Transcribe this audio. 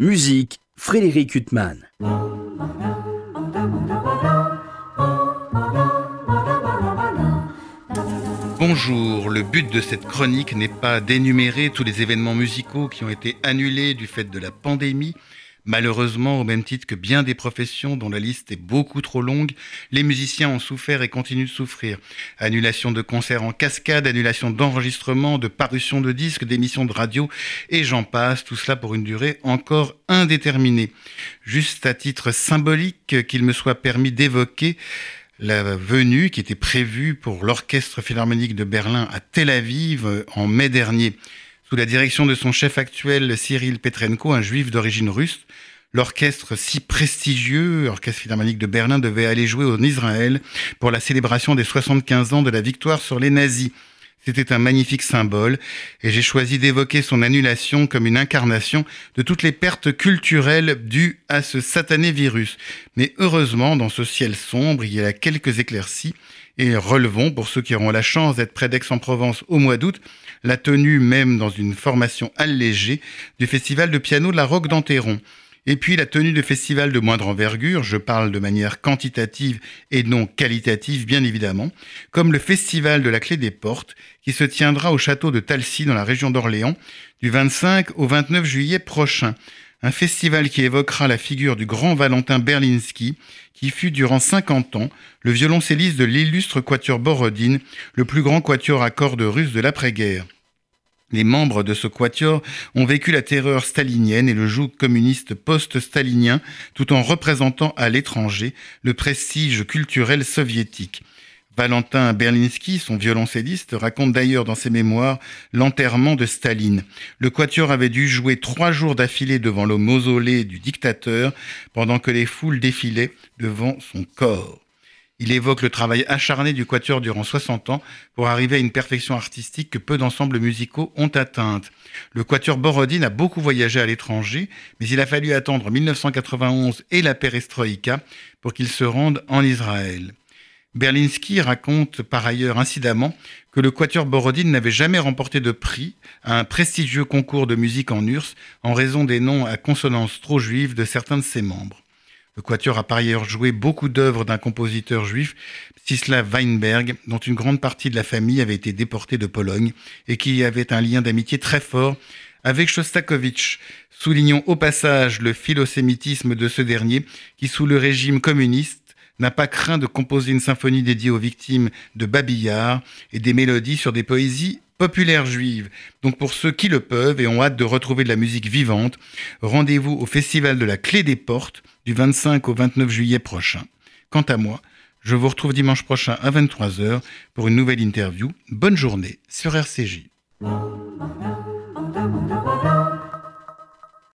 Musique, Frédéric Huttman. Bonjour, le but de cette chronique n'est pas d'énumérer tous les événements musicaux qui ont été annulés du fait de la pandémie, Malheureusement, au même titre que bien des professions dont la liste est beaucoup trop longue, les musiciens ont souffert et continuent de souffrir. Annulation de concerts en cascade, annulation d'enregistrements, de parution de disques, d'émissions de radio, et j'en passe, tout cela pour une durée encore indéterminée. Juste à titre symbolique qu'il me soit permis d'évoquer la venue qui était prévue pour l'Orchestre philharmonique de Berlin à Tel Aviv en mai dernier. Sous la direction de son chef actuel, Cyril Petrenko, un juif d'origine russe, l'orchestre si prestigieux, l'Orchestre Philharmonique de Berlin, devait aller jouer en Israël pour la célébration des 75 ans de la victoire sur les nazis. C'était un magnifique symbole et j'ai choisi d'évoquer son annulation comme une incarnation de toutes les pertes culturelles dues à ce satané virus. Mais heureusement, dans ce ciel sombre, il y a quelques éclaircies et relevons, pour ceux qui auront la chance d'être près d'Aix-en-Provence au mois d'août, la tenue même dans une formation allégée du festival de piano de la Roque d'Anteron. Et puis la tenue de festival de moindre envergure, je parle de manière quantitative et non qualitative bien évidemment, comme le festival de la clé des portes qui se tiendra au château de Talcy dans la région d'Orléans du 25 au 29 juillet prochain. Un festival qui évoquera la figure du grand Valentin Berlinski, qui fut durant 50 ans le violoncelliste de l'illustre quatuor Borodine, le plus grand quatuor à cordes russe de l'après-guerre. Les membres de ce quatuor ont vécu la terreur stalinienne et le joug communiste post-stalinien tout en représentant à l'étranger le prestige culturel soviétique. Valentin Berlinski, son violoncelliste, raconte d'ailleurs dans ses mémoires l'enterrement de Staline. Le quatuor avait dû jouer trois jours d'affilée devant le mausolée du dictateur pendant que les foules défilaient devant son corps. Il évoque le travail acharné du quatuor durant 60 ans pour arriver à une perfection artistique que peu d'ensembles musicaux ont atteinte. Le quatuor Borodine a beaucoup voyagé à l'étranger, mais il a fallu attendre 1991 et la perestroïka pour qu'il se rende en Israël. Berlinski raconte par ailleurs incidemment que le Quatuor Borodine n'avait jamais remporté de prix à un prestigieux concours de musique en URSS en raison des noms à consonance trop juive de certains de ses membres. Le Quatuor a par ailleurs joué beaucoup d'œuvres d'un compositeur juif, Stislav Weinberg, dont une grande partie de la famille avait été déportée de Pologne et qui avait un lien d'amitié très fort avec Shostakovich. Soulignons au passage le philosémitisme de ce dernier qui, sous le régime communiste, n'a pas craint de composer une symphonie dédiée aux victimes de Babillard et des mélodies sur des poésies populaires juives. Donc pour ceux qui le peuvent et ont hâte de retrouver de la musique vivante, rendez-vous au Festival de la Clé des Portes du 25 au 29 juillet prochain. Quant à moi, je vous retrouve dimanche prochain à 23h pour une nouvelle interview. Bonne journée sur RCJ.